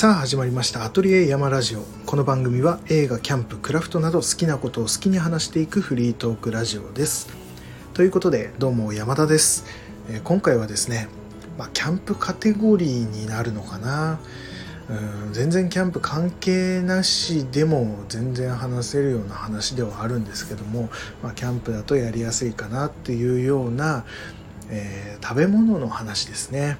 さあ始まりましたアトリエ山ラジオ。この番組は映画キャンプクラフトなど好きなことを好きに話していくフリートークラジオです。ということでどうも山田です。え今回はですね、まあ、キャンプカテゴリーになるのかな。うん全然キャンプ関係なしでも全然話せるような話ではあるんですけども、まあ、キャンプだとやりやすいかなっていうような、えー、食べ物の話ですね。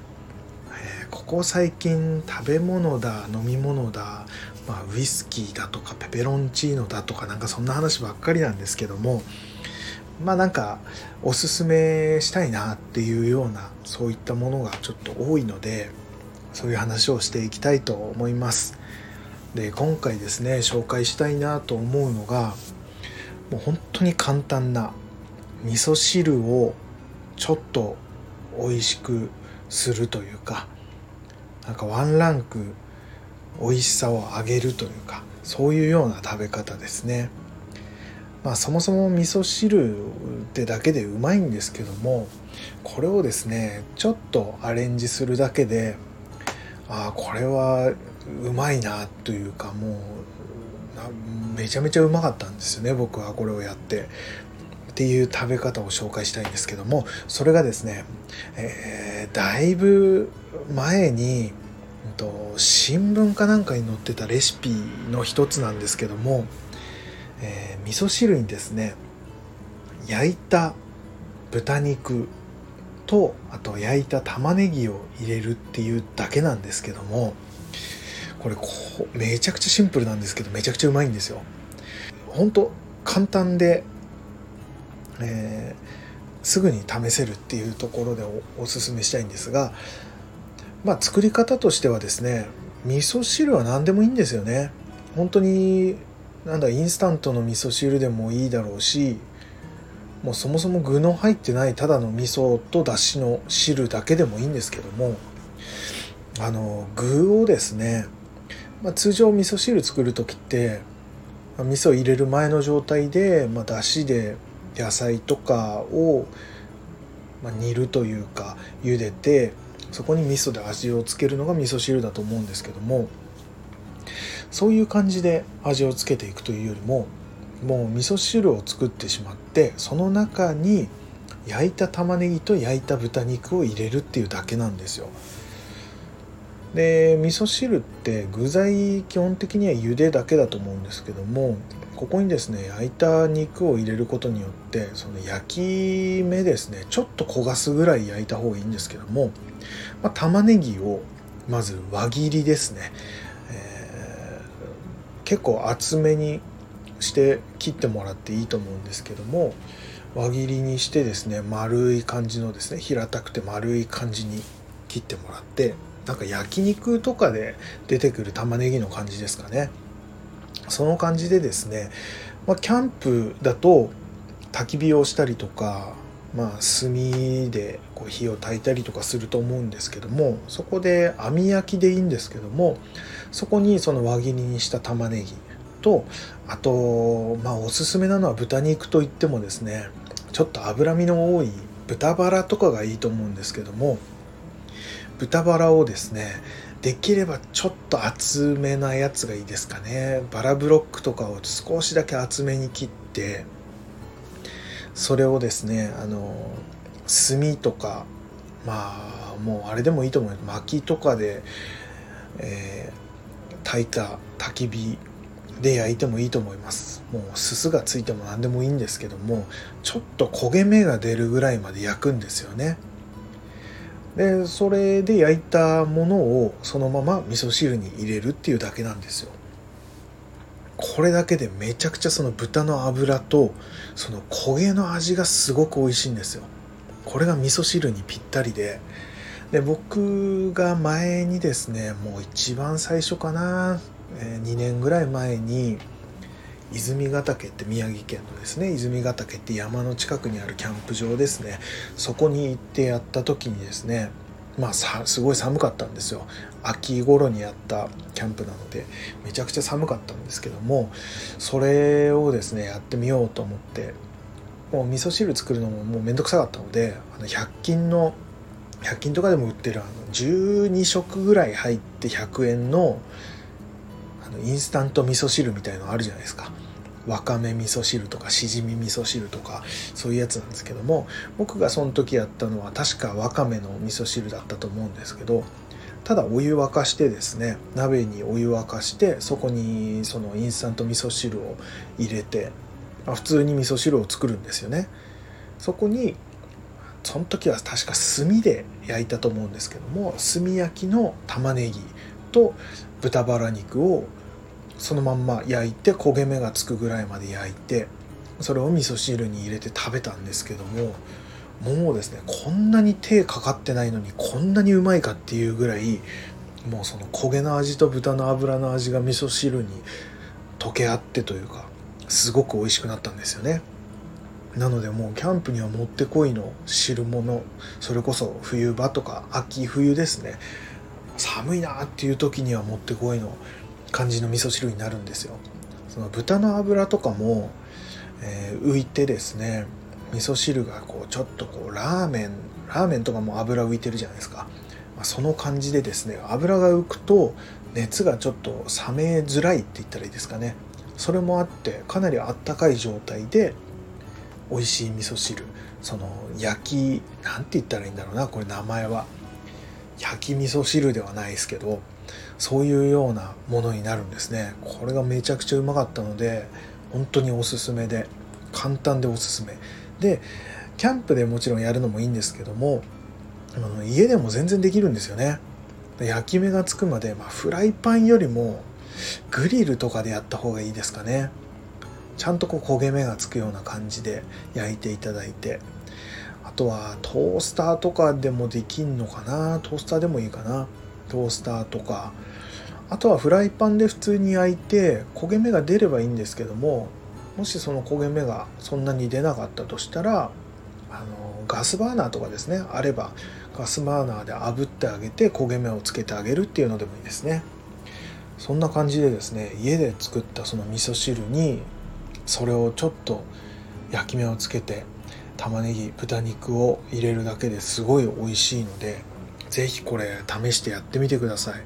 ここ最近食べ物だ飲み物だ、まあ、ウイスキーだとかペペロンチーノだとかなんかそんな話ばっかりなんですけどもまあなんかおすすめしたいなっていうようなそういったものがちょっと多いのでそういう話をしていきたいと思います。で今回ですね紹介したいなと思うのがもう本当に簡単な味噌汁をちょっと美味しくするというかなんかワンランク美味しさを上げるというかそういうような食べ方ですね。まあそもそも味噌汁ってだけでうまいんですけどもこれをですねちょっとアレンジするだけでああこれはうまいなというかもうめちゃめちゃうまかったんですよね僕はこれをやってっていう食べ方を紹介したいんですけどもそれがですね、えー、だいぶ前にと新聞かなんかに載ってたレシピの一つなんですけども、えー、味噌汁にですね焼いた豚肉とあと焼いた玉ねぎを入れるっていうだけなんですけどもこれめちゃくちゃシンプルなんですけどめちゃくちゃうまいんですよ。ほんと簡単で、えー、すぐに試せるっていうところでおおすすめしたいんですがまあ作り方としてはですね味噌汁は何でもいいんですよね。本当になんだインスタントの味噌汁でもいいだろうしもうそもそも具の入ってないただの味噌とだしの汁だけでもいいんですけどもあの具をですね、まあ、通常味噌汁作る時って、まあ、味噌入れる前の状態で、まあ、だしで野菜とかを、まあ、煮るというか茹でてそこに味噌で味をつけるのが味噌汁だと思うんですけどもそういう感じで味をつけていくというよりももう味噌汁を作ってしまってその中に焼いた玉ねぎと焼いた豚肉を入れるっていうだけなんですよ。で味噌汁って具材基本的には茹でだけだと思うんですけどもここにですね焼いた肉を入れることによってその焼き目ですねちょっと焦がすぐらい焼いた方がいいんですけども、まあ、玉ねぎをまず輪切りですね、えー、結構厚めにして切ってもらっていいと思うんですけども輪切りにしてですね丸い感じのですね平たくて丸い感じに切ってもらってなんか焼肉とかで出てくる玉ねぎの感じですかね。その感じでですね、まあ、キャンプだと焚き火をしたりとか、まあ、炭でこう火を焚いたりとかすると思うんですけどもそこで網焼きでいいんですけどもそこにその輪切りにした玉ねぎとあとまあおすすめなのは豚肉といってもですねちょっと脂身の多い豚バラとかがいいと思うんですけども豚バラをですねできればちょっと厚めなやつがいいですかね。バラブロックとかを少しだけ厚めに切ってそれをですねあの炭とかまあもうあれでもいいと思う薪とかで、えー、炊いた焚き火で焼いてもいいと思います。もうすすがついても何でもいいんですけどもちょっと焦げ目が出るぐらいまで焼くんですよね。でそれで焼いたものをそのまま味噌汁に入れるっていうだけなんですよ。これだけでめちゃくちゃその豚の脂とその焦げの味がすごく美味しいんですよ。これが味噌汁にぴったりで。で僕が前にですねもう一番最初かな2年ぐらい前に泉ヶ岳って宮城県のですね泉ヶ岳って山の近くにあるキャンプ場ですね。そこに行ってやった時にですねまあすごい寒かったんですよ。秋頃にやったキャンプなのでめちゃくちゃ寒かったんですけどもそれをですねやってみようと思ってもう味噌汁作るのももうめんどくさかったのであの100均の100均とかでも売ってるあの12食ぐらい入って100円のあのインスタント味噌汁みたいのあるじゃないですか。わかめ味噌汁とかしじみ味噌汁とかそういうやつなんですけども僕がその時やったのは確かわかめの味噌汁だったと思うんですけどただお湯沸かしてですね鍋にお湯沸かしてそこにそのインスタント味噌汁を入れて普通に味噌汁を作るんですよね。そこにその時は確か炭で焼いたと思うんですけども炭焼きの玉ねぎと豚バラ肉をそのまんま焼いて焦げ目がつくぐらいまで焼いてそれを味噌汁に入れて食べたんですけどももうですねこんなに手かかってないのにこんなにうまいかっていうぐらいもうその焦げの味と豚の脂の味が味噌汁に溶け合ってというかすごく美味しくなったんですよね。なのでもうキャンプにはもってこいの汁物それこそ冬場とか秋冬ですね寒いなっていう時にはもってこいの感じの味噌汁になるんですよ。その豚の脂とかも、えー、浮いてですね味噌汁がこうちょっとこうラーメンラーメンとかも油浮いてるじゃないですか、まあ、その感じでですね油が浮くと熱がちょっと冷めづらいって言ったらいいですかね。それもあってかなりあったかい状態で美味しい味噌汁。その焼きなんて言ったらいいんだろうなこれ名前は。焼き味噌汁ではないですけどそういうようなものになるんですね。これがめちゃくちゃうまかったので本当におすすめで簡単でおすすめ。でキャンプでもちろんやるのもいいんですけどもあの家でも全然できるんですよね。焼き目がつくまで、まあ、フライパンよりもグリルとかでやった方がいいですかね。ちゃんとこう焦げ目がつくような感じで焼いていただいて。あとはトースターとかでもできんのかな。トースターでもいいかな。トースターとかあとはフライパンで普通に焼いて焦げ目が出ればいいんですけどももしその焦げ目がそんなに出なかったとしたらあのガスバーナーとかですねあればガスバーナーで炙ってあげて焦げ目をつけてあげるっていうのでもいいですね。そんな感じでですね家で作ったその味噌汁にそれをちょっと焼き目をつけて玉ねぎ豚肉を入れるだけですごい美味しいので是非これ試してやってみてください。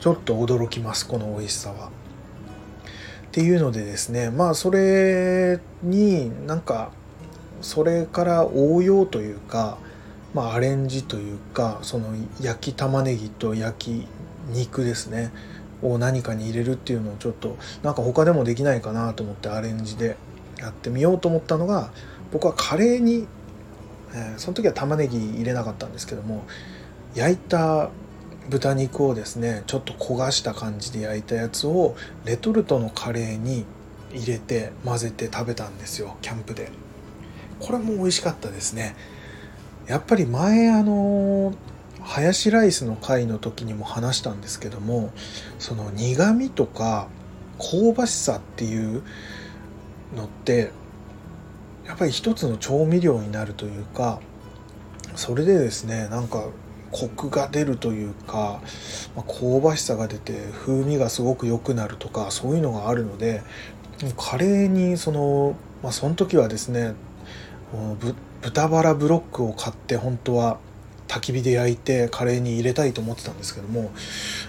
ちょっと驚きますこの美味しさは。っていうのでですねまあそれになんかそれから応用というかまあアレンジというかその焼き玉ねぎと焼き肉ですねを何かに入れるっていうのをちょっとなんか他でもできないかなと思ってアレンジでやってみようと思ったのが僕はカレーに、えー、その時は玉ねぎ入れなかったんですけども焼いた豚肉をですねちょっと焦がした感じで焼いたやつをレトルトのカレーに入れて混ぜて食べたんですよキャンプで。これも美味しかったですね。やっぱり前あのハヤシライスの回の時にも話したんですけどもその苦味とか香ばしさっていうのってやっぱり一つの調味料になるというかそれでですねなんかコクが出るというか、ま、香ばしさが出て風味がすごく良くなるとかそういうのがあるのでカレーにその、まあ、その時はですね豚バラブロックを買って本当は焚き火で焼いてカレーに入れたいと思ってたんですけども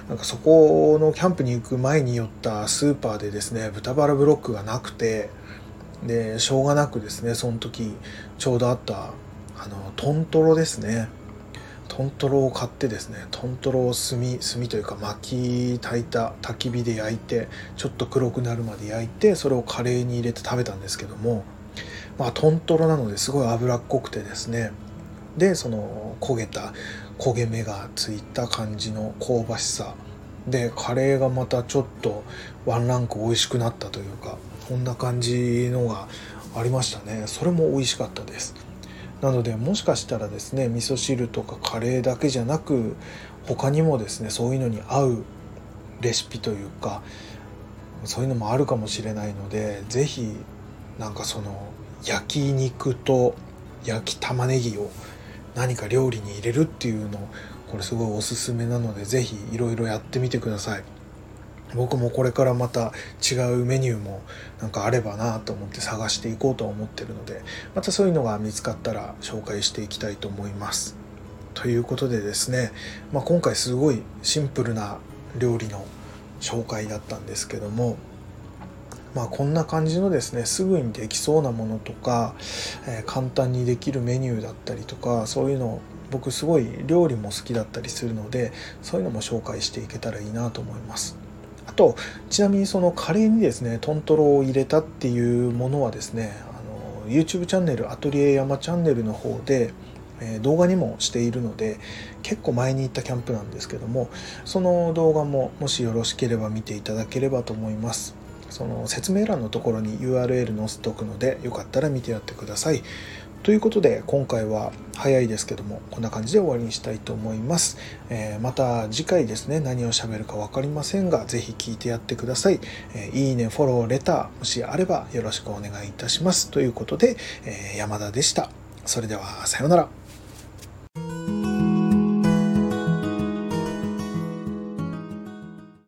なんかそこのキャンプに行く前に寄ったスーパーでですね豚バラブロックがなくてでしょうがなくですねその時ちょうどあったあのトントロですね。トントロを買ってですねトントロを炭炭というか薪炊いた焚き火で焼いてちょっと黒くなるまで焼いてそれをカレーに入れて食べたんですけどもまあトントロなのですごい脂っこくてですねでその焦げた焦げ目がついた感じの香ばしさでカレーがまたちょっとワンランク美味しくなったというかこんな感じのがありましたね。それも美味しかったです。なのでもしかしたらですね味噌汁とかカレーだけじゃなく他にもですねそういうのに合うレシピというかそういうのもあるかもしれないので是非なんかその焼き肉と焼き玉ねぎを何か料理に入れるっていうのこれすごいおすすめなので是非いろいろやってみてください。僕もこれからまた違うメニューもなんかあればなと思って探していこうと思ってるのでまたそういうのが見つかったら紹介していきたいと思います。ということでですね、まあ、今回すごいシンプルな料理の紹介だったんですけどもまあ、こんな感じのですねすぐにできそうなものとか、えー、簡単にできるメニューだったりとかそういうのを僕すごい料理も好きだったりするのでそういうのも紹介していけたらいいなと思います。あとちなみにそのカレーにですねトントロを入れたっていうものはですねあの YouTube チャンネルアトリエ山チャンネルの方でえ動画にもしているので結構前に行ったキャンプなんですけどもその動画ももしよろしければ見ていただければと思います。その説明欄のところに URL 載せておくのでよかったら見てやってください。ということで今回は早いですけどもこんな感じで終わりにしたいと思います、えー、また次回ですね何を喋るか分かりませんが是非聞いてやってください、えー、いいねフォローレターもしあればよろしくお願いいたします。ということで、えー、山田でした。それではさようなら。